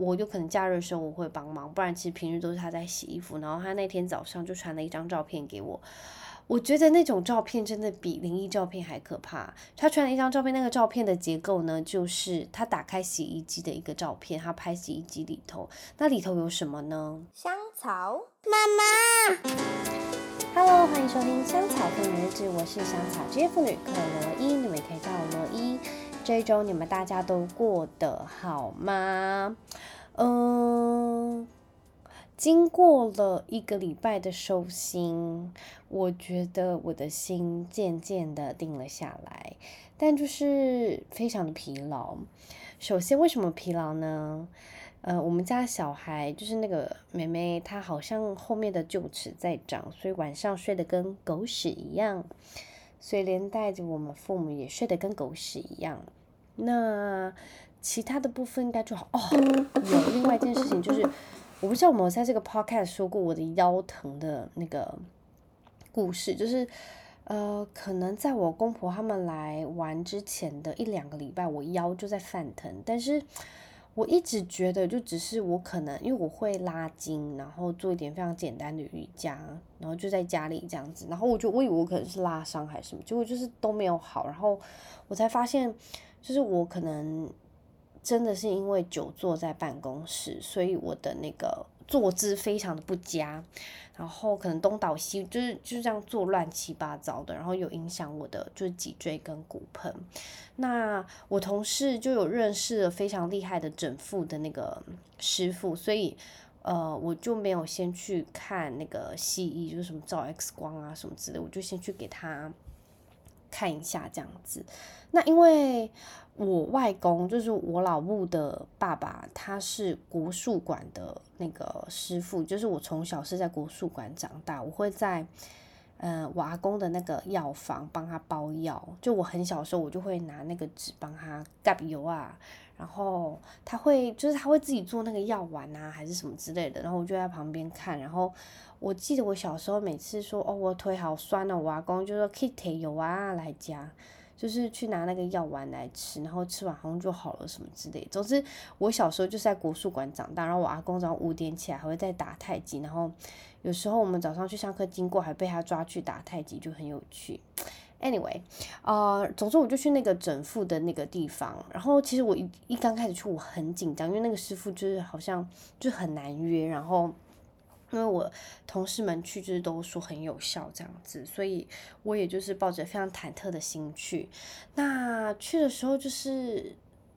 我有可能假日的时候我会帮忙，不然其实平日都是他在洗衣服。然后他那天早上就传了一张照片给我。我觉得那种照片真的比灵异照片还可怕。他传了一张照片，那个照片的结构呢，就是他打开洗衣机的一个照片，他拍洗衣机里头，那里头有什么呢？香草妈妈，Hello，欢迎收听香草妇女日志，我是香草职业妇女克罗伊，你们可以叫我罗伊。这一周你们大家都过得好吗？嗯。经过了一个礼拜的收心，我觉得我的心渐渐的定了下来，但就是非常的疲劳。首先，为什么疲劳呢？呃，我们家小孩就是那个妹妹，她好像后面的臼齿在长，所以晚上睡得跟狗屎一样，所以连带着我们父母也睡得跟狗屎一样。那其他的部分应该就好哦。有另外一件事情就是。我不知道有没有在这个 podcast 说过我的腰疼的那个故事，就是呃，可能在我公婆他们来玩之前的一两个礼拜，我腰就在犯疼，但是我一直觉得就只是我可能因为我会拉筋，然后做一点非常简单的瑜伽，然后就在家里这样子，然后我就我以为我可能是拉伤还是什么，结果就是都没有好，然后我才发现就是我可能。真的是因为久坐在办公室，所以我的那个坐姿非常的不佳，然后可能东倒西就是就是这样坐乱七八糟的，然后有影响我的就是脊椎跟骨盆。那我同事就有认识了非常厉害的整复的那个师傅，所以呃我就没有先去看那个西医，就是什么照 X 光啊什么之类，我就先去给他看一下这样子。那因为。我外公就是我老母的爸爸，他是国术馆的那个师傅，就是我从小是在国术馆长大，我会在，呃，我阿公的那个药房帮他包药，就我很小的时候，我就会拿那个纸帮他盖油啊，然后他会就是他会自己做那个药丸啊，还是什么之类的，然后我就在旁边看，然后我记得我小时候每次说哦，我腿好酸了，我阿公就说可以贴油啊来加。就是去拿那个药丸来吃，然后吃完好像就好了什么之类。总之，我小时候就是在国术馆长大，然后我阿公早上五点起来还会在打太极，然后有时候我们早上去上课经过还被他抓去打太极，就很有趣。Anyway，呃，总之我就去那个整复的那个地方，然后其实我一一刚开始去我很紧张，因为那个师傅就是好像就很难约，然后。因为我同事们去就是都说很有效这样子，所以我也就是抱着非常忐忑的心去。那去的时候就是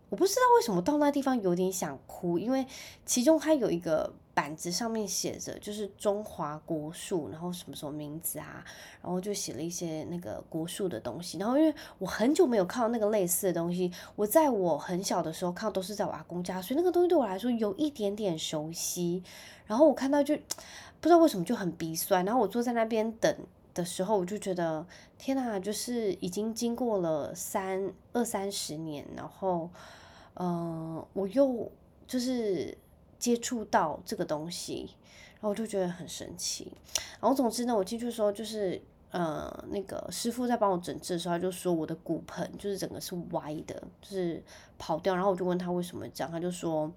我不知道为什么到那地方有点想哭，因为其中它有一个。板子上面写着就是中华国术，然后什么什么名字啊，然后就写了一些那个国术的东西。然后因为我很久没有看到那个类似的东西，我在我很小的时候看到都是在我阿公家，所以那个东西对我来说有一点点熟悉。然后我看到就不知道为什么就很鼻酸。然后我坐在那边等的时候，我就觉得天哪，就是已经经过了三二三十年，然后嗯、我又就是。接触到这个东西，然后我就觉得很神奇。然后总之呢，我进去的时候就是，呃，那个师傅在帮我诊治的时候，他就说我的骨盆就是整个是歪的，就是跑掉。然后我就问他为什么这样，他就说，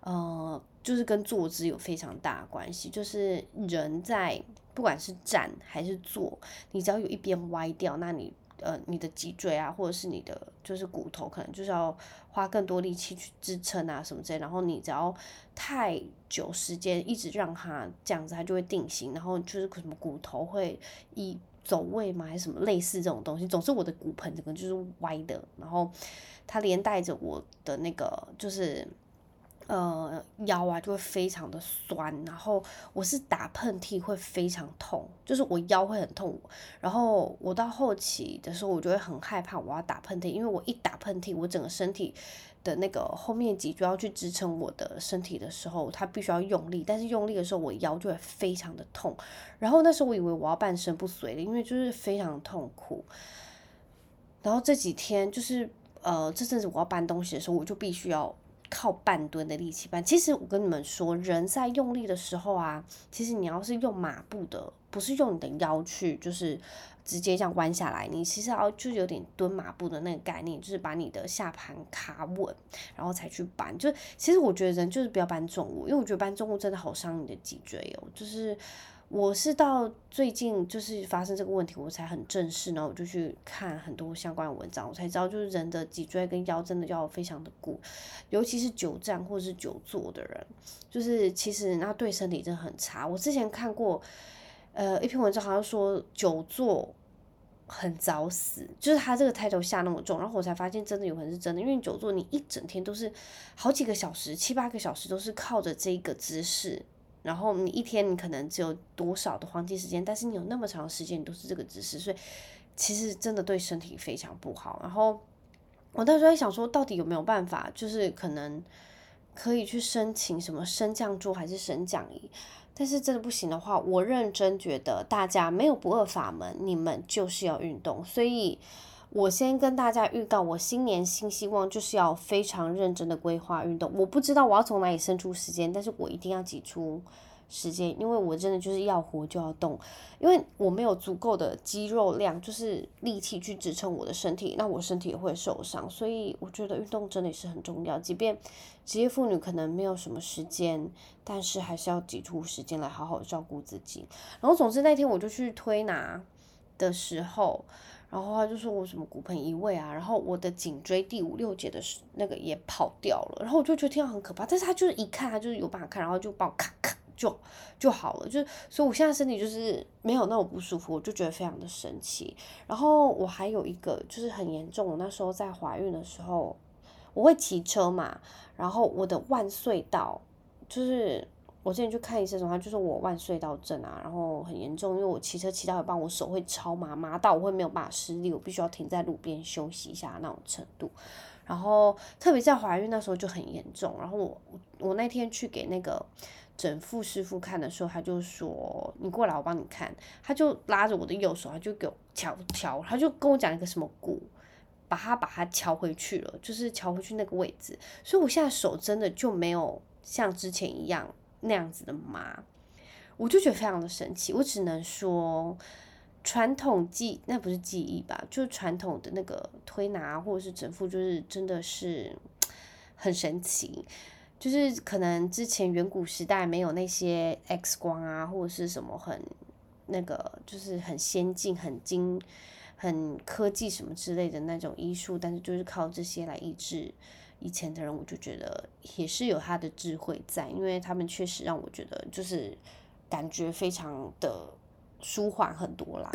呃，就是跟坐姿有非常大关系。就是人在不管是站还是坐，你只要有一边歪掉，那你。呃，你的脊椎啊，或者是你的就是骨头，可能就是要花更多力气去支撑啊什么之类。然后你只要太久时间一直让它这样子，它就会定型。然后就是什么骨头会一走位嘛，还是什么类似这种东西。总之我的骨盆整个就是歪的，然后它连带着我的那个就是。呃，腰啊就会非常的酸，然后我是打喷嚏会非常痛，就是我腰会很痛，然后我到后期的时候，我就会很害怕我要打喷嚏，因为我一打喷嚏，我整个身体的那个后面脊椎要去支撑我的身体的时候，它必须要用力，但是用力的时候我腰就会非常的痛，然后那时候我以为我要半身不遂了，因为就是非常痛苦，然后这几天就是呃这阵子我要搬东西的时候，我就必须要。靠半蹲的力气搬。其实我跟你们说，人在用力的时候啊，其实你要是用马步的，不是用你的腰去，就是直接这样弯下来，你其实要就有点蹲马步的那个概念，就是把你的下盘卡稳，然后才去搬。就其实我觉得人就是不要搬重物，因为我觉得搬重物真的好伤你的脊椎哦，就是。我是到最近就是发生这个问题，我才很正视，然后我就去看很多相关的文章，我才知道就是人的脊椎跟腰真的要非常的固，尤其是久站或者是久坐的人，就是其实那对身体真的很差。我之前看过，呃，一篇文章好像说久坐很早死，就是他这个抬头下那么重，然后我才发现真的有可能是真的，因为久坐你一整天都是好几个小时，七八个小时都是靠着这个姿势。然后你一天你可能只有多少的黄金时间，但是你有那么长时间你都是这个姿势，所以其实真的对身体非常不好。然后我那时候在想说，到底有没有办法，就是可能可以去申请什么升降桌还是升降椅？但是真的不行的话，我认真觉得大家没有不二法门，你们就是要运动。所以。我先跟大家预告，我新年新希望就是要非常认真的规划运动。我不知道我要从哪里生出时间，但是我一定要挤出时间，因为我真的就是要活就要动，因为我没有足够的肌肉量，就是力气去支撑我的身体，那我身体也会受伤。所以我觉得运动真的是很重要，即便职业妇女可能没有什么时间，但是还是要挤出时间来好好照顾自己。然后总之那天我就去推拿的时候。然后他就说我什么骨盆移位啊，然后我的颈椎第五六节的那个也跑掉了，然后我就觉得听到很可怕，但是他就是一看他就是有办法看，然后就帮我咔咔就就好了，就所以我现在身体就是没有那种不舒服，我就觉得非常的神奇。然后我还有一个就是很严重，我那时候在怀孕的时候，我会骑车嘛，然后我的万岁道就是。我之前去看医生的话，就是我腕隧道症啊，然后很严重，因为我骑车骑到一半，我手会超麻，麻到我会没有办法施力，我必须要停在路边休息一下那种程度。然后特别在怀孕那时候就很严重。然后我我那天去给那个整复师傅看的时候，他就说你过来，我帮你看。他就拉着我的右手，他就给我敲敲，他就跟我讲一个什么骨，把它把它敲回去了，就是敲回去那个位置。所以我现在手真的就没有像之前一样。那样子的麻，我就觉得非常的神奇。我只能说，传统技那不是技艺吧，就是传统的那个推拿或者是整复，就是真的是很神奇。就是可能之前远古时代没有那些 X 光啊，或者是什么很那个，就是很先进、很精、很科技什么之类的那种医术，但是就是靠这些来医治。以前的人，我就觉得也是有他的智慧在，因为他们确实让我觉得就是感觉非常的舒缓很多啦。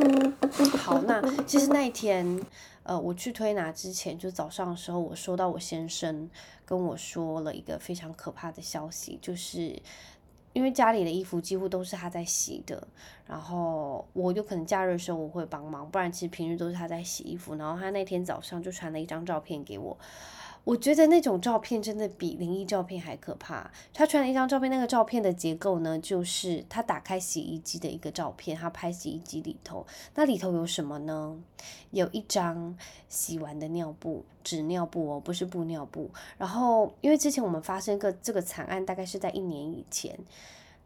好，那其实那一天，呃，我去推拿之前，就早上的时候，我收到我先生跟我说了一个非常可怕的消息，就是因为家里的衣服几乎都是他在洗的，然后我有可能假日的时候我会帮忙，不然其实平日都是他在洗衣服。然后他那天早上就传了一张照片给我。我觉得那种照片真的比灵异照片还可怕。他传了一张照片，那个照片的结构呢，就是他打开洗衣机的一个照片，他拍洗衣机里头，那里头有什么呢？有一张洗完的尿布，纸尿布哦，不是布尿布。然后，因为之前我们发生个这个惨案，大概是在一年以前。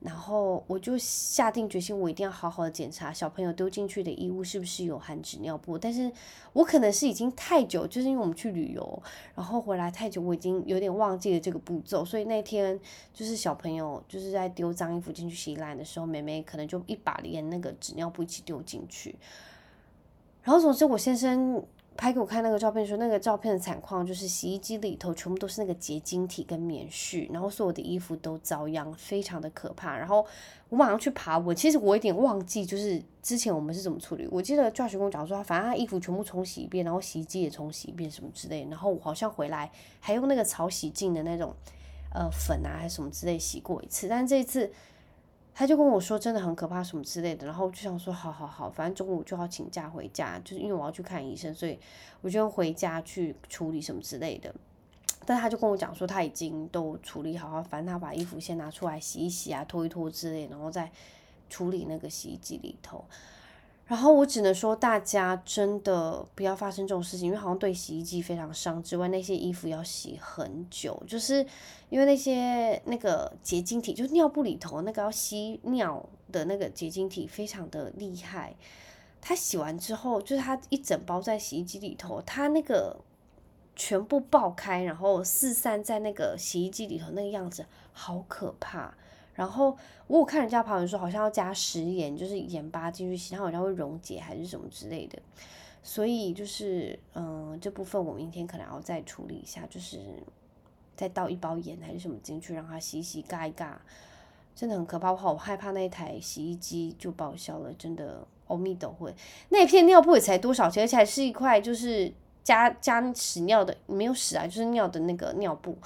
然后我就下定决心，我一定要好好的检查小朋友丢进去的衣物是不是有含纸尿布。但是我可能是已经太久，就是因为我们去旅游，然后回来太久，我已经有点忘记了这个步骤。所以那天就是小朋友就是在丢脏衣服进去洗衣篮的时候，妹妹可能就一把连那个纸尿布一起丢进去。然后总之我先生。拍给我看那个照片，说那个照片的惨况就是洗衣机里头全部都是那个结晶体跟棉絮，然后所有的衣服都遭殃，非常的可怕。然后我马上去爬文，其实我有点忘记，就是之前我们是怎么处理。我记得 Josh 跟我讲说，反正他衣服全部重洗一遍，然后洗衣机也重洗一遍什么之类。然后我好像回来还用那个潮洗净的那种呃粉啊还是什么之类洗过一次，但这一次。他就跟我说真的很可怕什么之类的，然后我就想说好好好，反正中午就要请假回家，就是因为我要去看医生，所以我就回家去处理什么之类的。但他就跟我讲说他已经都处理好，反正他把衣服先拿出来洗一洗啊，脱一脱之类，然后再处理那个洗衣机里头。然后我只能说，大家真的不要发生这种事情，因为好像对洗衣机非常伤。之外，那些衣服要洗很久，就是因为那些那个结晶体，就是尿布里头那个要吸尿的那个结晶体非常的厉害。它洗完之后，就是它一整包在洗衣机里头，它那个全部爆开，然后四散在那个洗衣机里头，那个样子好可怕。然后我有看人家朋友说，好像要加食盐，就是盐巴进去洗，它好像会溶解还是什么之类的。所以就是，嗯，这部分我明天可能要再处理一下，就是再倒一包盐还是什么进去，让它洗洗嘎一嘎，真的很可怕。我好害怕那一台洗衣机就报销了，真的。欧米都会，那片尿布也才多少钱，而且还是一块就是加加屎尿的，没有屎啊，就是尿的那个尿布。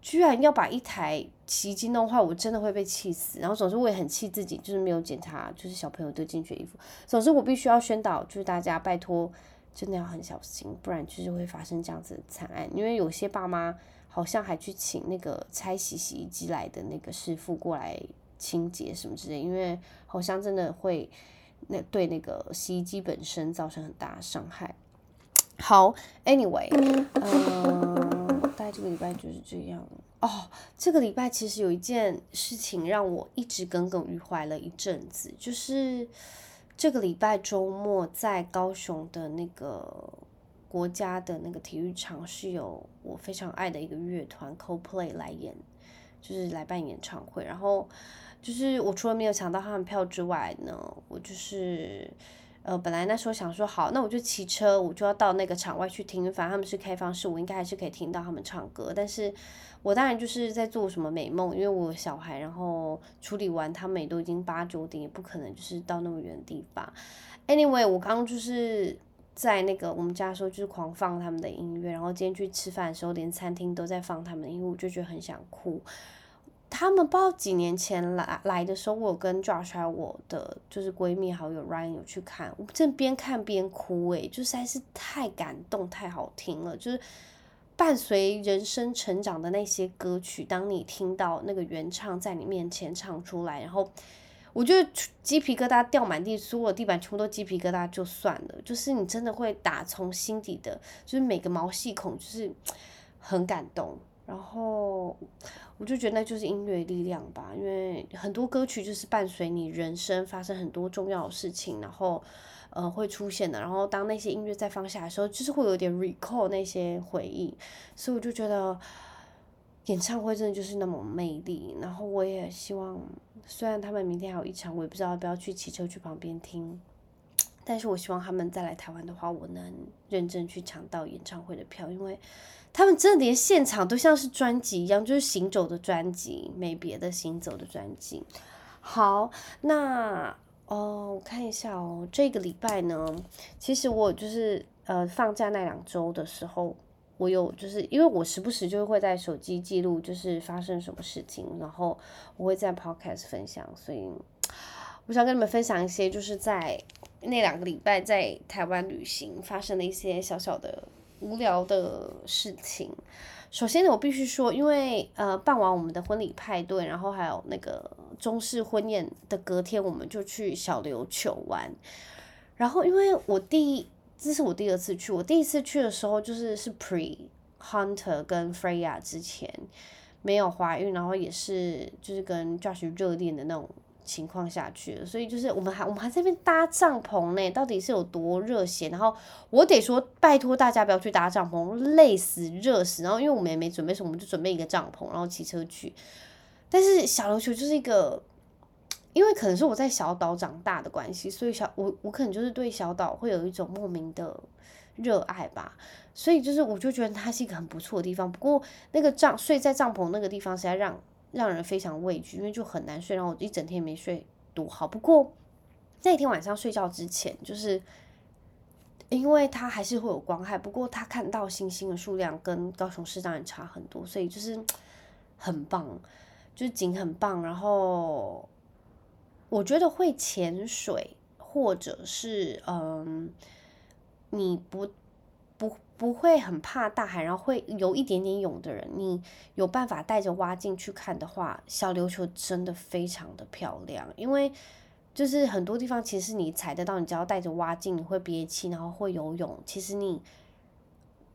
居然要把一台洗衣机弄坏，我真的会被气死。然后总之我也很气自己，就是没有检查，就是小朋友丢进去的衣服。总之我必须要宣导，就是大家拜托，真的要很小心，不然就是会发生这样子的惨案。因为有些爸妈好像还去请那个拆洗洗衣机来的那个师傅过来清洁什么之类，因为好像真的会那对那个洗衣机本身造成很大伤害。好，Anyway，嗯。这个礼拜就是这样哦。这个礼拜其实有一件事情让我一直耿耿于怀了一阵子，就是这个礼拜周末在高雄的那个国家的那个体育场是有我非常爱的一个乐团 CoPlay 来演，就是来办演唱会。然后就是我除了没有抢到他们票之外呢，我就是。呃，本来那时候想说好，那我就骑车，我就要到那个场外去听，反正他们是开放式，我应该还是可以听到他们唱歌。但是我当然就是在做什么美梦，因为我小孩，然后处理完他们也都已经八九点，也不可能就是到那么远的地方。Anyway，我刚刚就是在那个我们家的时候，就是狂放他们的音乐，然后今天去吃饭的时候，连餐厅都在放他们的音乐，我就觉得很想哭。他们不知道几年前来来的时候，我有跟 Josh 还有我的就是闺蜜好友 Ryan 有去看，我正边看边哭诶，就实在是太感动，太好听了，就是伴随人生成长的那些歌曲，当你听到那个原唱在你面前唱出来，然后我觉得鸡皮疙瘩掉满地，所有地板全部都鸡皮疙瘩就算了，就是你真的会打从心底的，就是每个毛细孔就是很感动。然后我就觉得那就是音乐力量吧，因为很多歌曲就是伴随你人生发生很多重要的事情，然后呃会出现的。然后当那些音乐再放下来的时候，就是会有点 recall 那些回忆。所以我就觉得演唱会真的就是那么魅力。然后我也希望，虽然他们明天还有一场，我也不知道要不要去骑车去旁边听。但是我希望他们再来台湾的话，我能认真去抢到演唱会的票，因为。他们真的连现场都像是专辑一样，就是行走的专辑，没别的行走的专辑。好，那哦，我看一下哦，这个礼拜呢，其实我就是呃放假那两周的时候，我有就是因为我时不时就会在手机记录，就是发生什么事情，然后我会在 Podcast 分享，所以 我想跟你们分享一些就是在那两个礼拜在台湾旅行发生了一些小小的。无聊的事情。首先呢，我必须说，因为呃办完我们的婚礼派对，然后还有那个中式婚宴的隔天，我们就去小琉球玩。然后因为我第一，这是我第二次去，我第一次去的时候就是是 pre Hunter 跟 Freya 之前没有怀孕，然后也是就是跟 Josh 热恋的那种。情况下去，所以就是我们还我们还在那边搭帐篷呢，到底是有多热血？然后我得说，拜托大家不要去搭帐篷，累死热死。然后因为我们也没准备什么，我们就准备一个帐篷，然后骑车去。但是小琉球就是一个，因为可能是我在小岛长大的关系，所以小我我可能就是对小岛会有一种莫名的热爱吧。所以就是我就觉得它是一个很不错的地方。不过那个帐睡在帐篷那个地方，实在让。让人非常畏惧，因为就很难睡，然后我一整天没睡多好。不过那天晚上睡觉之前，就是因为它还是会有光害，不过他看到星星的数量跟高雄市当然差很多，所以就是很棒，就是景很棒。然后我觉得会潜水，或者是嗯，你不。不会很怕大海，然后会有一点点泳的人，你有办法带着蛙镜去看的话，小琉球真的非常的漂亮。因为就是很多地方其实你踩得到，你只要带着蛙镜，你会憋气，然后会游泳，其实你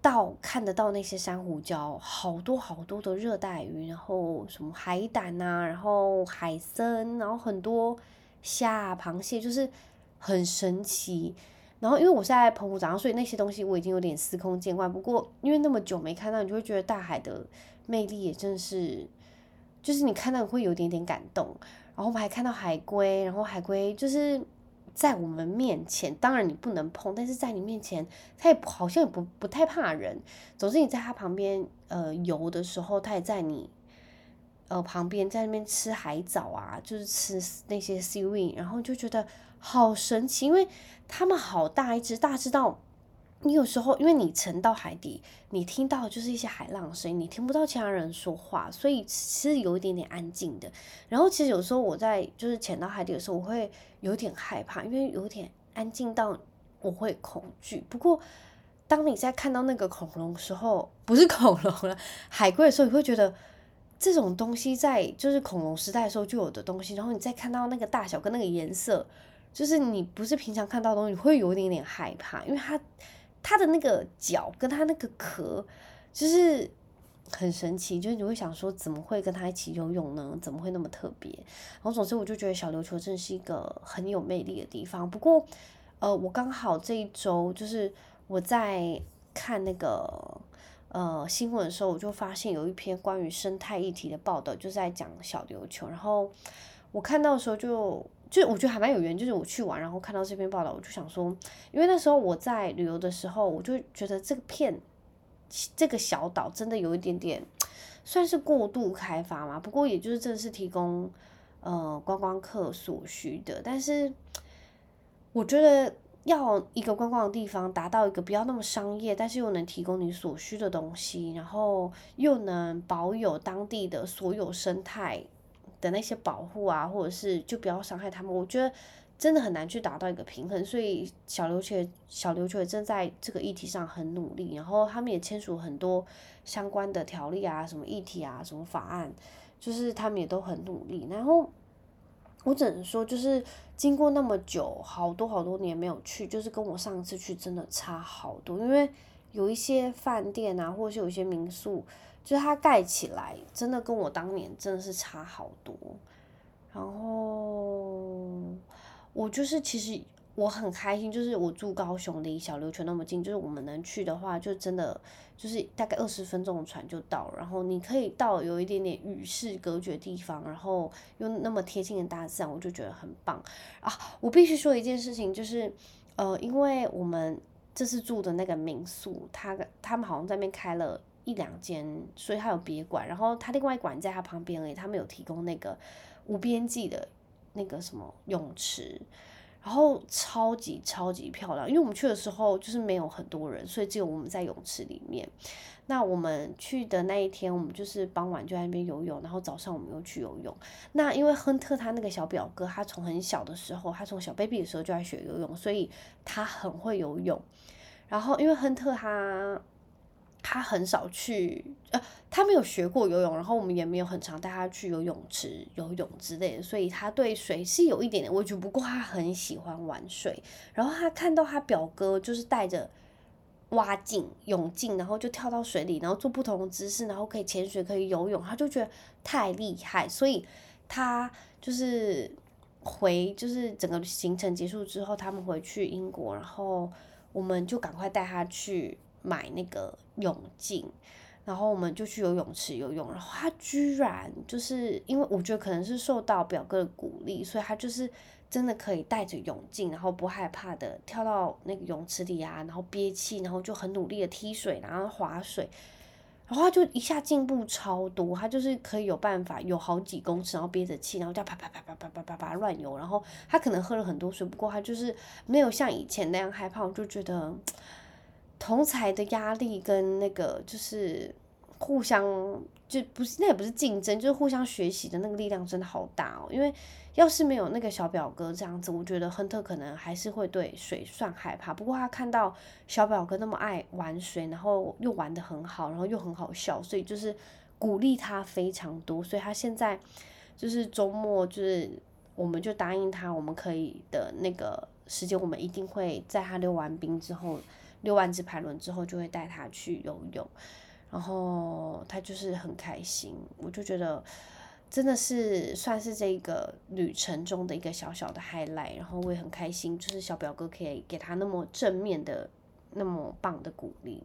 到看得到那些珊瑚礁，好多好多的热带鱼，然后什么海胆啊，然后海参，然后很多虾、螃蟹，就是很神奇。然后因为我是在澎湖长大，所以那些东西我已经有点司空见惯。不过因为那么久没看到，你就会觉得大海的魅力也真是，就是你看到会有点点感动。然后我们还看到海龟，然后海龟就是在我们面前，当然你不能碰，但是在你面前，它也好像也不不太怕人。总之你在它旁边呃游的时候，它也在你呃旁边在那边吃海藻啊，就是吃那些 seaweed，然后就觉得好神奇，因为它们好大一只，大只到。你有时候，因为你沉到海底，你听到就是一些海浪声音，你听不到其他人说话，所以其实有一点点安静的。然后其实有时候我在就是潜到海底的时候，我会有点害怕，因为有点安静到我会恐惧。不过当你在看到那个恐龙的时候，不是恐龙了，海龟的时候，你会觉得这种东西在就是恐龙时代的时候就有的东西。然后你再看到那个大小跟那个颜色，就是你不是平常看到东西，你会有一点点害怕，因为它。它的那个脚跟它那个壳，就是很神奇，就是你会想说，怎么会跟它一起游泳呢？怎么会那么特别？然后总之我就觉得小琉球真是一个很有魅力的地方。不过，呃，我刚好这一周就是我在看那个呃新闻的时候，我就发现有一篇关于生态议题的报道，就是在讲小琉球。然后我看到的时候就。就我觉得还蛮有缘，就是我去玩，然后看到这篇报道，我就想说，因为那时候我在旅游的时候，我就觉得这个片这个小岛真的有一点点算是过度开发嘛。不过也就是正是提供呃观光客所需的，但是我觉得要一个观光的地方达到一个不要那么商业，但是又能提供你所需的东西，然后又能保有当地的所有生态。的那些保护啊，或者是就不要伤害他们，我觉得真的很难去达到一个平衡。所以小琉球小琉球也正在这个议题上很努力，然后他们也签署很多相关的条例啊，什么议题啊，什么法案，就是他们也都很努力。然后我只能说，就是经过那么久，好多好多年没有去，就是跟我上次去真的差好多，因为有一些饭店啊，或者是有一些民宿。就是它盖起来，真的跟我当年真的是差好多。然后我就是其实我很开心，就是我住高雄，离小琉球那么近，就是我们能去的话，就真的就是大概二十分钟的船就到。然后你可以到有一点点与世隔绝的地方，然后又那么贴近的大自然，我就觉得很棒啊！我必须说一件事情，就是呃，因为我们这次住的那个民宿，他他们好像在那边开了。一两间，所以他有别馆，然后他另外一馆在他旁边而已，他们有提供那个无边际的那个什么泳池，然后超级超级漂亮。因为我们去的时候就是没有很多人，所以只有我们在泳池里面。那我们去的那一天，我们就是傍晚就在那边游泳，然后早上我们又去游泳。那因为亨特他那个小表哥，他从很小的时候，他从小 baby 的时候就在学游泳，所以他很会游泳。然后因为亨特他。他很少去，呃，他没有学过游泳，然后我们也没有很常带他去游泳池游泳之类的，所以他对水是有一点点畏惧。不过他很喜欢玩水，然后他看到他表哥就是带着蛙镜、泳镜，然后就跳到水里，然后做不同的姿势，然后可以潜水、可以游泳，他就觉得太厉害，所以他就是回，就是整个行程结束之后，他们回去英国，然后我们就赶快带他去。买那个泳镜，然后我们就去游泳池游泳，然后他居然就是因为我觉得可能是受到表哥的鼓励，所以他就是真的可以带着泳镜，然后不害怕的跳到那个泳池里啊，然后憋气，然后就很努力的踢水，然后划水，然后他就一下进步超多，他就是可以有办法有好几公尺，然后憋着气，然后这样啪啪啪啪啪啪啪啪乱游，然后他可能喝了很多水，不过他就是没有像以前那样害怕，我就觉得。同才的压力跟那个就是互相就不是，那也不是竞争，就是互相学习的那个力量真的好大哦。因为要是没有那个小表哥这样子，我觉得亨特可能还是会对水算害怕。不过他看到小表哥那么爱玩水，然后又玩得很好，然后又很好笑，所以就是鼓励他非常多。所以他现在就是周末就是我们就答应他，我们可以的那个时间，我们一定会在他溜完冰之后，溜完只排轮之后，就会带他去游泳。然后他就是很开心，我就觉得真的是算是这个旅程中的一个小小的 highlight。然后我也很开心，就是小表哥可以给他那么正面的、那么棒的鼓励。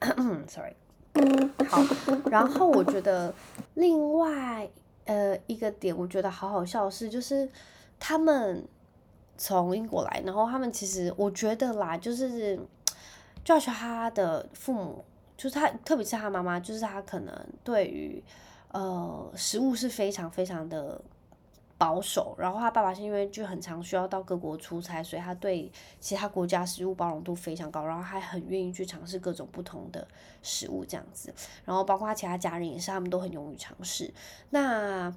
Sorry，好。然后我觉得另外呃一个点，我觉得好好笑的是，就是他们从英国来，然后他们其实我觉得啦，就是 Josh 他的父母。就是他，特别是他妈妈，就是他可能对于呃食物是非常非常的保守。然后他爸爸是因为就很常需要到各国出差，所以他对其他国家食物包容度非常高，然后还很愿意去尝试各种不同的食物这样子。然后包括他其他家人也是，他们都很勇于尝试。那。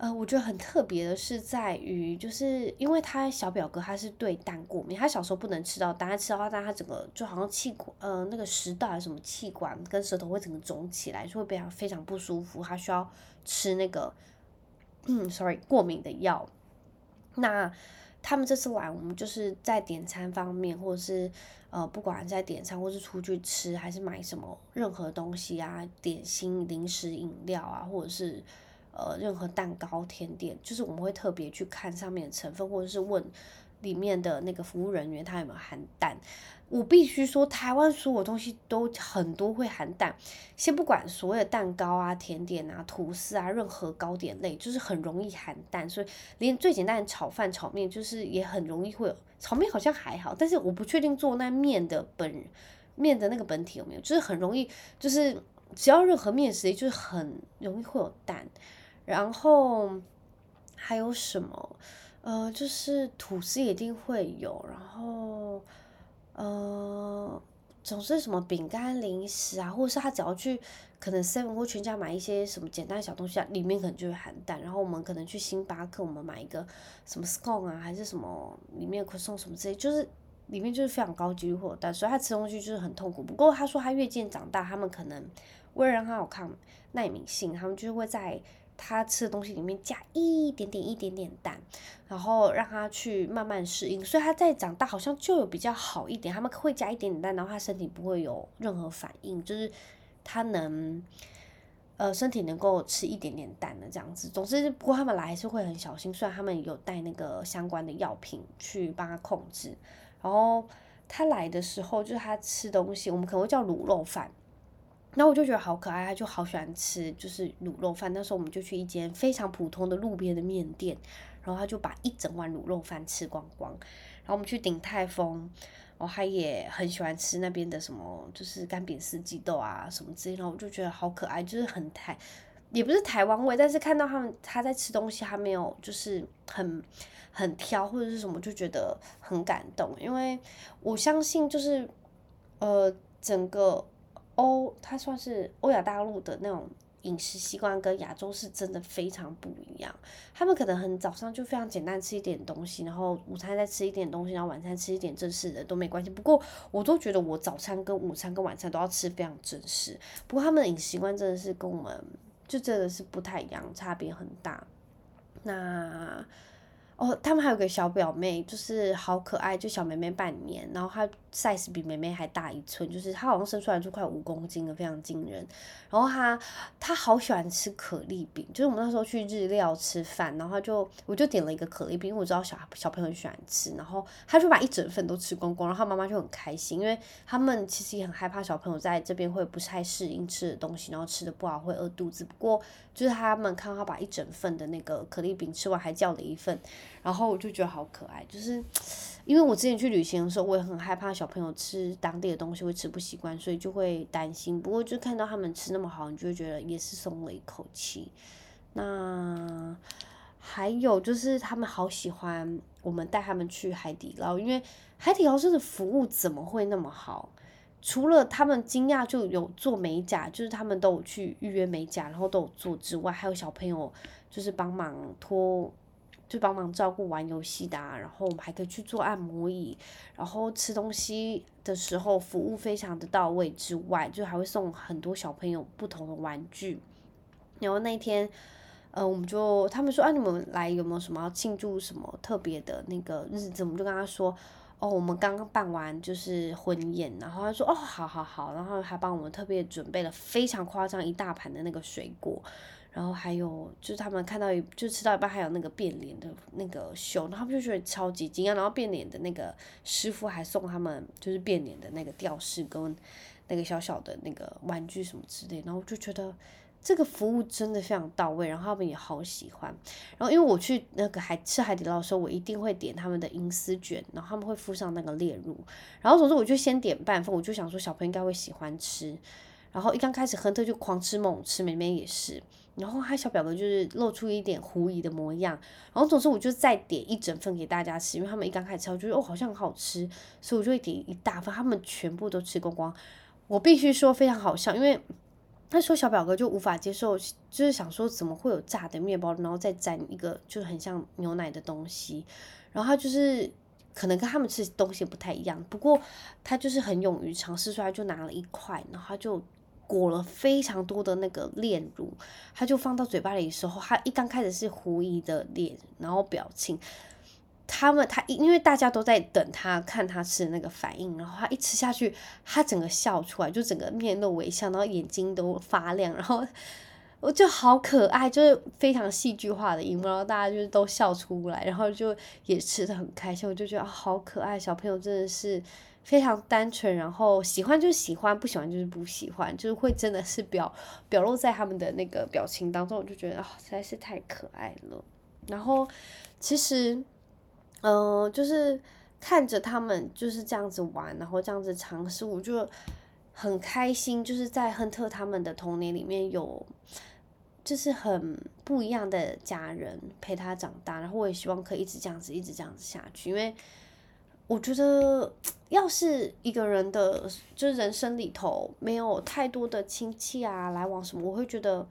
呃，我觉得很特别的是在于，就是因为他小表哥他是对蛋过敏，他小时候不能吃到蛋，他吃到蛋他整个就好像气管，呃，那个食道还是什么气管跟舌头会整个肿起来，就会非常非常不舒服，他需要吃那个，嗯，sorry，过敏的药。那他们这次来，我们就是在点餐方面，或者是呃，不管在点餐或是出去吃，还是买什么任何东西啊，点心、零食、饮料啊，或者是。呃，任何蛋糕、甜点，就是我们会特别去看上面的成分，或者是问里面的那个服务人员他有没有含蛋。我必须说，台湾所有东西都很多会含蛋。先不管所有蛋糕啊、甜点啊、吐司啊，任何糕点类，就是很容易含蛋。所以连最简单的炒饭、炒面，就是也很容易会有。炒面好像还好，但是我不确定做那面的本面的那个本体有没有，就是很容易，就是只要任何面食，就是很容易会有蛋。然后还有什么？呃，就是吐司一定会有，然后呃，总是什么饼干、零食啊，或者是他只要去可能 Seven 或全家买一些什么简单的小东西啊，里面可能就会含蛋。然后我们可能去星巴克，我们买一个什么 scone 啊，还是什么里面会送什么之类，就是里面就是非常高几率会有蛋，所以他吃东西就是很痛苦。不过他说他越渐长大，他们可能为了让他有抗耐敏性，他们就会在。他吃的东西里面加一点点、一点点蛋，然后让他去慢慢适应，所以他在长大好像就有比较好一点。他们会加一点点蛋，然后他身体不会有任何反应，就是他能，呃，身体能够吃一点点蛋的这样子。总之，不过他们来还是会很小心，虽然他们有带那个相关的药品去帮他控制。然后他来的时候，就是他吃东西，我们可能会叫卤肉饭。然后我就觉得好可爱，他就好喜欢吃，就是卤肉饭。那时候我们就去一间非常普通的路边的面店，然后他就把一整碗卤肉饭吃光光。然后我们去鼎泰丰，然后他也很喜欢吃那边的什么，就是干煸四季豆啊什么之类的。然后我就觉得好可爱，就是很台，也不是台湾味，但是看到他们他在吃东西，他没有就是很很挑或者是什么，就觉得很感动。因为我相信就是呃整个。欧，他算是欧亚大陆的那种饮食习惯，跟亚洲是真的非常不一样。他们可能很早上就非常简单吃一点东西，然后午餐再吃一点东西，然后晚餐吃一点正式的都没关系。不过我都觉得我早餐跟午餐跟晚餐都要吃非常正式。不过他们的饮食习惯真的是跟我们就真的是不太一样，差别很大。那。哦，他们还有个小表妹，就是好可爱，就小妹妹半年，然后她 size 比妹妹还大一寸，就是她好像生出来就快五公斤了，非常惊人。然后她她好喜欢吃可丽饼，就是我们那时候去日料吃饭，然后就我就点了一个可丽饼，因为我知道小小朋友很喜欢吃，然后她就把一整份都吃光光，然后她妈妈就很开心，因为他们其实也很害怕小朋友在这边会不太适应吃的东西，然后吃的不好会饿肚子。不过就是他们看到他把一整份的那个可丽饼吃完，还叫了一份。然后我就觉得好可爱，就是因为我之前去旅行的时候，我也很害怕小朋友吃当地的东西会吃不习惯，所以就会担心。不过就看到他们吃那么好，你就会觉得也是松了一口气。那还有就是他们好喜欢我们带他们去海底捞，因为海底捞真的服务怎么会那么好？除了他们惊讶就有做美甲，就是他们都有去预约美甲，然后都有做之外，还有小朋友就是帮忙拖。就帮忙照顾玩游戏的啊，然后我们还可以去做按摩椅，然后吃东西的时候服务非常的到位之外，就还会送很多小朋友不同的玩具。然后那天，呃，我们就他们说啊，你们来有没有什么要庆祝什么特别的那个日子？我们就跟他说，哦，我们刚刚办完就是婚宴，然后他说，哦，好好好，然后还帮我们特别准备了非常夸张一大盘的那个水果，然后还有就是他们看到一就吃到一半还有那个变脸的那个秀，然后他们就觉得超级惊讶，然后变脸的那个师傅还送他们就是变脸的那个吊饰跟那个小小的那个玩具什么之类，然后就觉得。这个服务真的非常到位，然后他们也好喜欢。然后因为我去那个海吃海底捞的时候，我一定会点他们的银丝卷，然后他们会附上那个炼乳。然后总之我就先点半份，我就想说小朋友应该会喜欢吃。然后一刚开始亨特就狂吃猛吃，妹妹也是。然后他小表哥就是露出一点狐疑的模样。然后总之我就再点一整份给大家吃，因为他们一刚开始吃，我觉得哦好像很好吃，所以我就会点一大份，他们全部都吃光光。我必须说非常好笑，因为。那时候小表哥就无法接受，就是想说怎么会有炸的面包，然后再沾一个就很像牛奶的东西，然后他就是可能跟他们吃东西不太一样，不过他就是很勇于尝试，出来就拿了一块，然后他就裹了非常多的那个炼乳，他就放到嘴巴里的时候，他一刚开始是狐疑的脸，然后表情。他们他因为大家都在等他看他吃的那个反应，然后他一吃下去，他整个笑出来，就整个面露微笑，然后眼睛都发亮，然后我就好可爱，就是非常戏剧化的一幕，然后大家就是都笑出来，然后就也吃的很开心，我就觉得好可爱，小朋友真的是非常单纯，然后喜欢就喜欢，不喜欢就是不喜欢，就是会真的是表表露在他们的那个表情当中，我就觉得啊、实在是太可爱了，然后其实。嗯、就是看着他们就是这样子玩，然后这样子尝试，我就很开心。就是在亨特他们的童年里面有，就是很不一样的家人陪他长大，然后我也希望可以一直这样子，一直这样子下去。因为我觉得，要是一个人的就是人生里头没有太多的亲戚啊来往什么，我会觉得。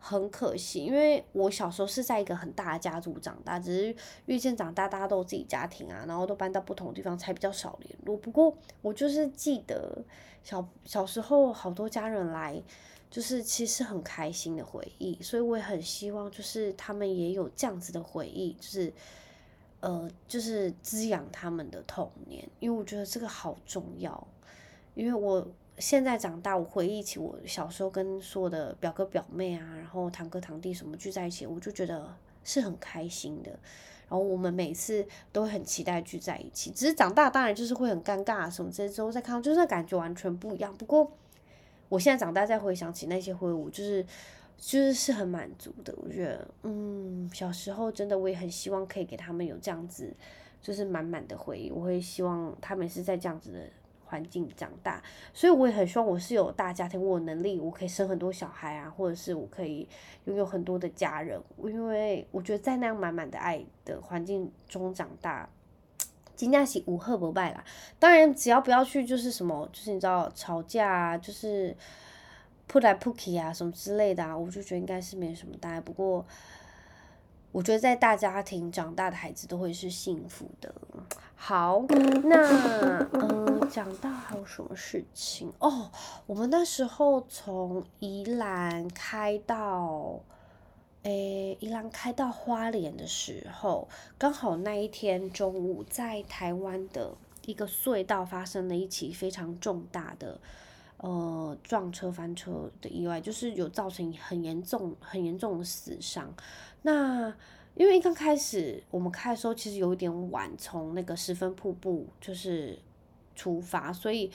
很可惜，因为我小时候是在一个很大的家族长大，只是越渐长大，大家都有自己家庭啊，然后都搬到不同的地方，才比较少联络。不过我就是记得小小时候好多家人来，就是其实很开心的回忆，所以我也很希望就是他们也有这样子的回忆，就是呃，就是滋养他们的童年，因为我觉得这个好重要，因为我。现在长大，我回忆起我小时候跟所有的表哥表妹啊，然后堂哥堂弟什么聚在一起，我就觉得是很开心的。然后我们每次都很期待聚在一起，只是长大当然就是会很尴尬什么这些之后再看到，就是感觉完全不一样。不过我现在长大再回想起那些回忆，就是就是是很满足的。我觉得，嗯，小时候真的我也很希望可以给他们有这样子，就是满满的回忆。我会希望他们是在这样子的。环境长大，所以我也很希望我是有大家庭，我有能力，我可以生很多小孩啊，或者是我可以拥有很多的家人。因为我觉得在那样满满的爱的环境中长大，真的是无贺不败啦。当然，只要不要去就是什么，就是你知道吵架啊，就是扑来扑去啊什么之类的啊，我就觉得应该是没什么大碍。不过。我觉得在大家庭长大的孩子都会是幸福的。好，那嗯，讲到还有什么事情哦？我们那时候从宜兰开到，诶，宜兰开到花莲的时候，刚好那一天中午在台湾的一个隧道发生了一起非常重大的呃撞车翻车的意外，就是有造成很严重、很严重的死伤。那因为刚开始我们开的时候其实有一点晚，从那个十分瀑布就是出发，所以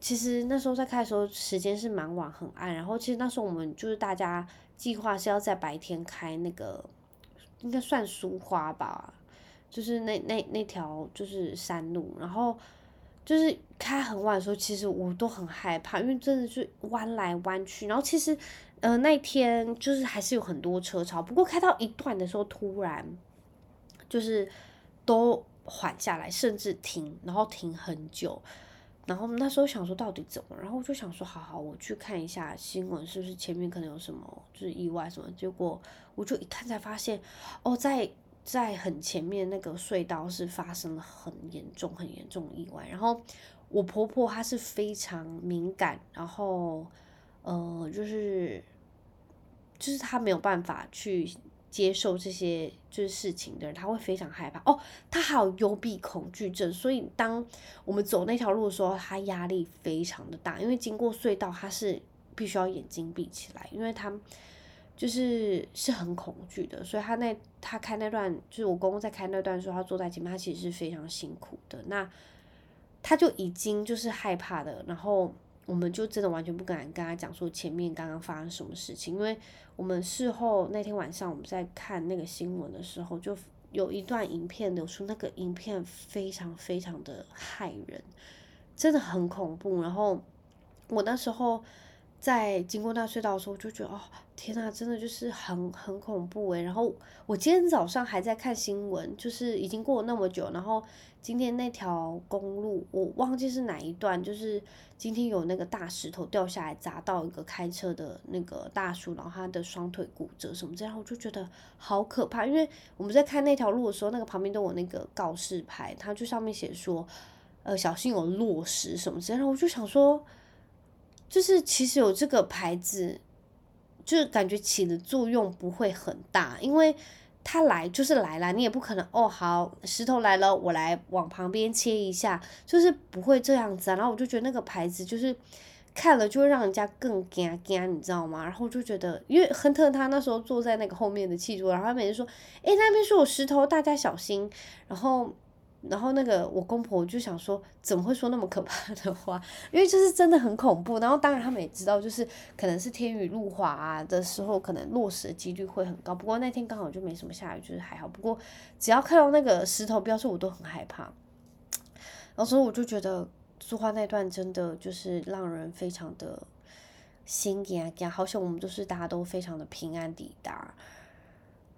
其实那时候在开的时候时间是蛮晚很暗。然后其实那时候我们就是大家计划是要在白天开那个应该算苏花吧，就是那那那条就是山路，然后就是开很晚的时候，其实我都很害怕，因为真的是弯来弯去，然后其实。呃，那天就是还是有很多车潮，不过开到一段的时候，突然就是都缓下来，甚至停，然后停很久。然后那时候想说到底怎么，然后我就想说，好好，我去看一下新闻，是不是前面可能有什么就是意外什么？结果我就一看才发现，哦，在在很前面那个隧道是发生了很严重、很严重的意外。然后我婆婆她是非常敏感，然后。呃，就是，就是她没有办法去接受这些就是事情的人，她会非常害怕哦。她还有幽闭恐惧症，所以当我们走那条路的时候，她压力非常的大，因为经过隧道，她是必须要眼睛闭起来，因为她就是是很恐惧的，所以他那他开那段，就是我公公在开那段时候，他坐在前面，他其实是非常辛苦的。那他就已经就是害怕的，然后。我们就真的完全不敢跟他讲说前面刚刚发生什么事情，因为我们事后那天晚上我们在看那个新闻的时候，就有一段影片流出，那个影片非常非常的骇人，真的很恐怖。然后我那时候在经过那隧道的时候，我就觉得哦天呐，真的就是很很恐怖诶。然后我今天早上还在看新闻，就是已经过了那么久，然后。今天那条公路，我忘记是哪一段，就是今天有那个大石头掉下来砸到一个开车的那个大叔，然后他的双腿骨折什么这样，我就觉得好可怕。因为我们在看那条路的时候，那个旁边都有那个告示牌，它就上面写说，呃，小心有落石什么之类的。我就想说，就是其实有这个牌子，就是感觉起的作用不会很大，因为。他来就是来了，你也不可能哦。好，石头来了，我来往旁边切一下，就是不会这样子啊。然后我就觉得那个牌子就是看了就会让人家更惊惊，你知道吗？然后就觉得，因为亨特他那时候坐在那个后面的气座，然后他每次说：“诶，那边是有石头，大家小心。”然后。然后那个我公婆就想说，怎么会说那么可怕的话？因为就是真的很恐怖。然后当然他们也知道，就是可能是天雨路滑啊的时候，可能落石的几率会很高。不过那天刚好就没什么下雨，就是还好。不过只要看到那个石头标志，我都很害怕。然后所以我就觉得苏花那段真的就是让人非常的心惊惊。好像我们就是大家都非常的平安抵达。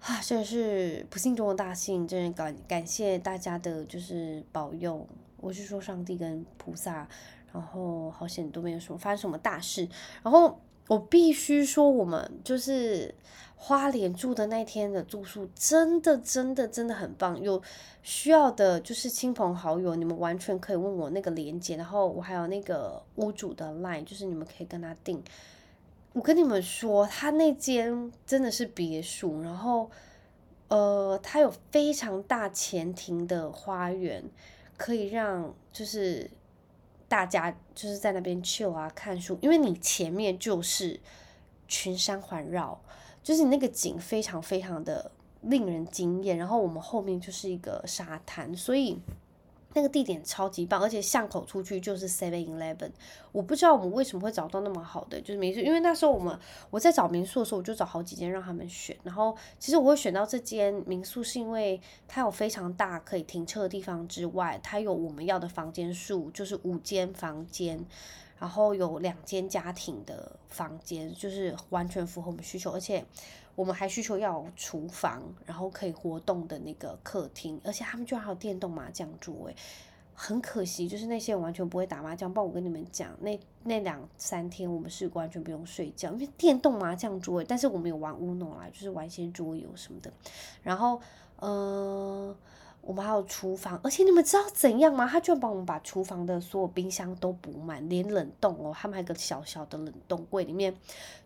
啊，真是不幸中的大幸，真的感感谢大家的，就是保佑。我是说上帝跟菩萨，然后好险都没有什么发生什么大事。然后我必须说，我们就是花莲住的那天的住宿，真的真的真的很棒。有需要的，就是亲朋好友，你们完全可以问我那个连接，然后我还有那个屋主的 line，就是你们可以跟他订。我跟你们说，他那间真的是别墅，然后，呃，他有非常大前庭的花园，可以让就是大家就是在那边 chill 啊，看书，因为你前面就是群山环绕，就是你那个景非常非常的令人惊艳，然后我们后面就是一个沙滩，所以。那个地点超级棒，而且巷口出去就是 Seven Eleven。我不知道我们为什么会找到那么好的就是民宿，因为那时候我们我在找民宿的时候，我就找好几间让他们选。然后其实我会选到这间民宿，是因为它有非常大可以停车的地方之外，它有我们要的房间数，就是五间房间，然后有两间家庭的房间，就是完全符合我们需求，而且。我们还需求要厨房，然后可以活动的那个客厅，而且他们居然还有电动麻将桌，诶，很可惜，就是那些人完全不会打麻将。不然我跟你们讲，那那两三天我们是完全不用睡觉，因为电动麻将桌，但是我们有玩 Uno 啊，就是玩一些桌游什么的。然后，呃。我们还有厨房，而且你们知道怎样吗？他居然帮我们把厨房的所有冰箱都补满，连冷冻哦，他们还有个小小的冷冻柜，里面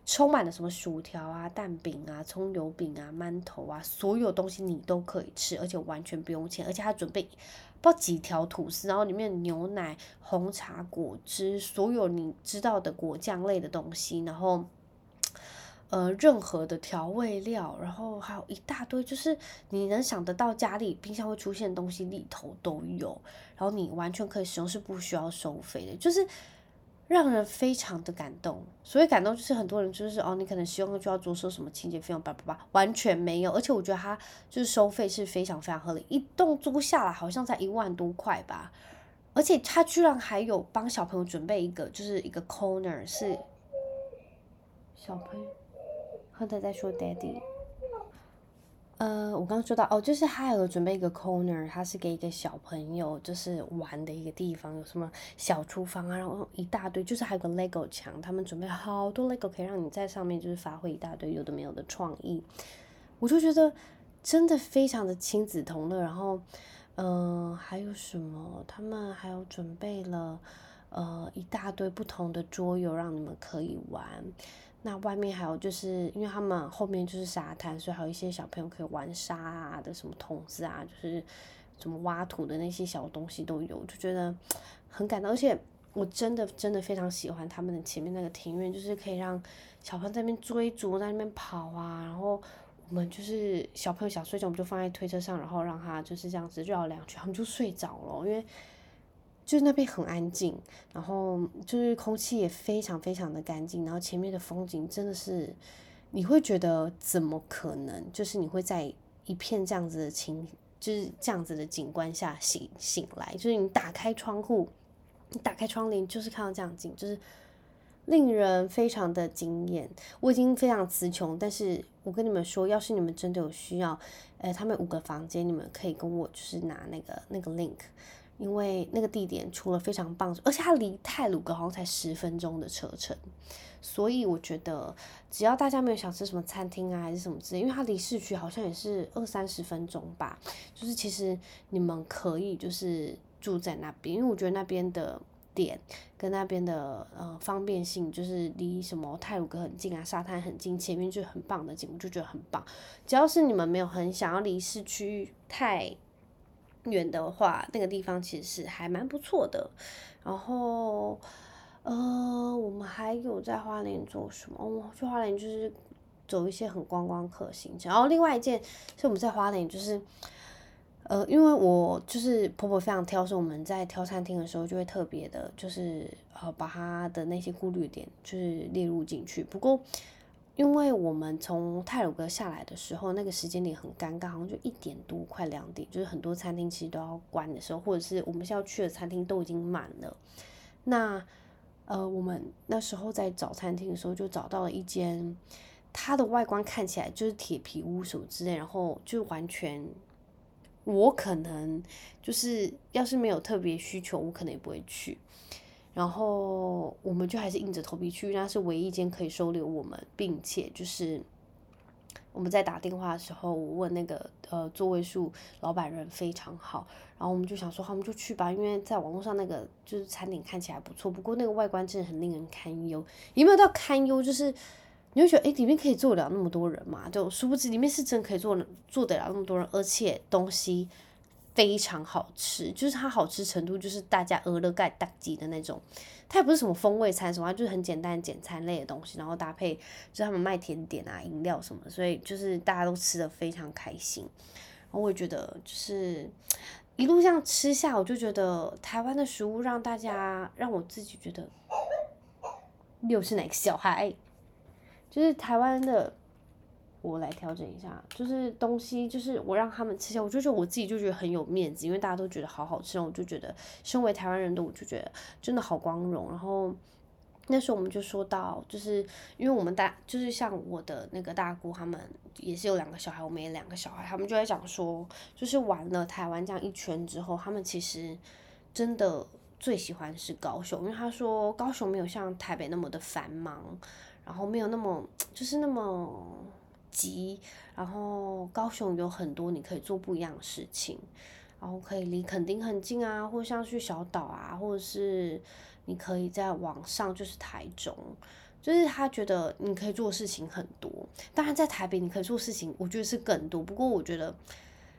充满了什么薯条啊、蛋饼啊、葱油饼啊、馒头啊，所有东西你都可以吃，而且完全不用钱。而且他准备不知道几条吐司，然后里面牛奶、红茶、果汁，所有你知道的果酱类的东西，然后。呃，任何的调味料，然后还有一大堆，就是你能想得到家里冰箱会出现的东西里头都有，然后你完全可以使用，是不需要收费的，就是让人非常的感动。所以感动就是很多人就是哦，你可能使用就要多收什么清洁费用，叭叭叭，完全没有。而且我觉得它就是收费是非常非常合理，一栋租下来好像才一万多块吧，而且他居然还有帮小朋友准备一个，就是一个 corner 是小朋友。亨特在说，Daddy，呃，我刚刚说到哦，就是他有准备一个 corner，他是给一个小朋友就是玩的一个地方，有什么小厨房啊，然后一大堆，就是还有个 Lego 墙，他们准备好多 Lego 可以让你在上面就是发挥一大堆有的没有的创意，我就觉得真的非常的亲子同乐。然后，嗯、还有什么？他们还有准备了呃一大堆不同的桌游让你们可以玩。那外面还有就是，因为他们后面就是沙滩，所以还有一些小朋友可以玩沙啊的什么桶子啊，就是什么挖土的那些小东西都有，就觉得很感动。而且我真的真的非常喜欢他们的前面那个庭院，就是可以让小朋友在那边追逐，在那边跑啊。然后我们就是小朋友想睡觉，我们就放在推车上，然后让他就是这样子绕两圈，他们就睡着了，因为。就是那边很安静，然后就是空气也非常非常的干净，然后前面的风景真的是，你会觉得怎么可能？就是你会在一片这样子的情，就是这样子的景观下醒醒来，就是你打开窗户，你打开窗帘，就是看到这样景，就是令人非常的惊艳。我已经非常词穷，但是我跟你们说，要是你们真的有需要，呃，他们五个房间，你们可以跟我就是拿那个那个 link。因为那个地点除了非常棒，而且它离太鲁阁好像才十分钟的车程，所以我觉得只要大家没有想吃什么餐厅啊，还是什么之类，因为它离市区好像也是二三十分钟吧，就是其实你们可以就是住在那边，因为我觉得那边的点跟那边的呃方便性，就是离什么太鲁阁很近啊，沙滩很近，前面就很棒的景，我就觉得很棒。只要是你们没有很想要离市区太。远的话，那个地方其实是还蛮不错的。然后，呃，我们还有在花莲做什么？我们去花莲就是走一些很观光客行程。然后另外一件是我们在花莲就是，呃，因为我就是婆婆非常挑，所以我们在挑餐厅的时候就会特别的，就是呃把她的那些顾虑点就是列入进去。不过。因为我们从泰鲁阁下来的时候，那个时间点很尴尬，好像就一点多，快两点，就是很多餐厅其实都要关的时候，或者是我们要去的餐厅都已经满了。那呃，我们那时候在找餐厅的时候，就找到了一间，它的外观看起来就是铁皮屋什么之类，然后就完全，我可能就是要是没有特别需求，我可能也不会去。然后我们就还是硬着头皮去，那是唯一一间可以收留我们，并且就是我们在打电话的时候，我问那个呃座位数老板人非常好，然后我们就想说，好，我们就去吧，因为在网络上那个就是餐厅看起来不错，不过那个外观真的很令人堪忧，有没有到堪忧？就是你会觉得，诶，里面可以坐得了那么多人嘛？就殊不知里面是真可以坐坐得了那么多人，而且东西。非常好吃，就是它好吃程度就是大家饿了盖大吉的那种。它也不是什么风味餐什么，就是很简单简餐类的东西，然后搭配就他们卖甜点啊、饮料什么，所以就是大家都吃得非常开心。然后我也觉得就是一路这样吃下，我就觉得台湾的食物让大家让我自己觉得又是哪个小孩，就是台湾的。我来调整一下，就是东西，就是我让他们吃下，我就觉得我自己就觉得很有面子，因为大家都觉得好好吃，我就觉得身为台湾人的我就觉得真的好光荣。然后那时候我们就说到，就是因为我们大，就是像我的那个大姑，他们也是有两个小孩，我们也两个小孩，他们就在讲说，就是玩了台湾这样一圈之后，他们其实真的最喜欢是高雄，因为他说高雄没有像台北那么的繁忙，然后没有那么就是那么。急，然后高雄有很多你可以做不一样的事情，然后可以离垦丁很近啊，或像去小岛啊，或者是你可以在网上就是台中，就是他觉得你可以做事情很多。当然在台北你可以做事情，我觉得是更多。不过我觉得，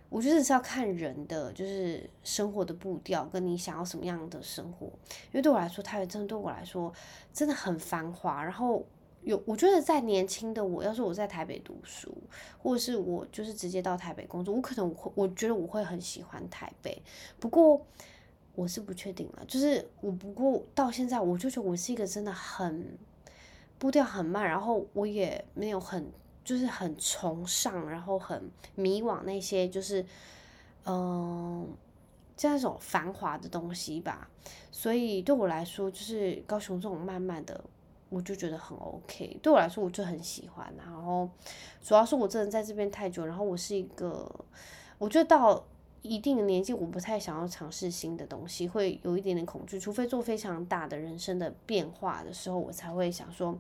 我觉得是要看人的就是生活的步调，跟你想要什么样的生活。因为对我来说，台北真的对我来说真的很繁华，然后。有，我觉得在年轻的我，要是我在台北读书，或者是我就是直接到台北工作，我可能我会，我觉得我会很喜欢台北。不过我是不确定了，就是我不过到现在，我就觉得我是一个真的很步调很慢，然后我也没有很就是很崇尚，然后很迷惘那些就是嗯这样一种繁华的东西吧。所以对我来说，就是高雄这种慢慢的。我就觉得很 OK，对我来说我就很喜欢。然后主要是我真的在这边太久，然后我是一个，我觉得到一定的年纪，我不太想要尝试新的东西，会有一点点恐惧。除非做非常大的人生的变化的时候，我才会想说，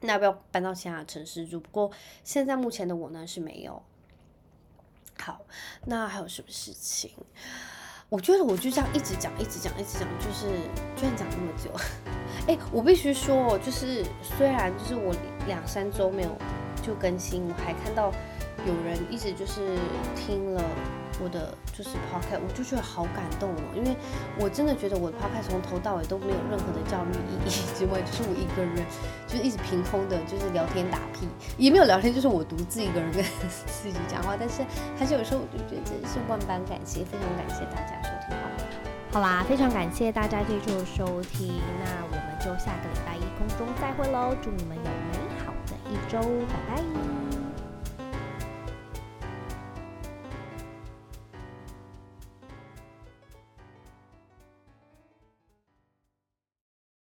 那要不要搬到其他城市住？不过现在目前的我呢是没有。好，那还有什么事情？我觉得我就这样一直讲，一直讲，一直讲，就是居然讲那么久。哎，我必须说，就是虽然就是我两三周没有就更新，我还看到有人一直就是听了。我的就是 podcast，我就觉得好感动哦，因为我真的觉得我的 podcast 从头到尾都没有任何的教育意义之外，就是我一个人就是一直凭空的，就是聊天打屁，也没有聊天，就是我独自一个人跟 自己讲话。但是还是有时候我就觉得真是万般感谢，非常感谢大家收听，好？好啦，非常感谢大家这周收听，那我就下个礼拜一空中再会喽，祝你们有美好的一周，拜拜。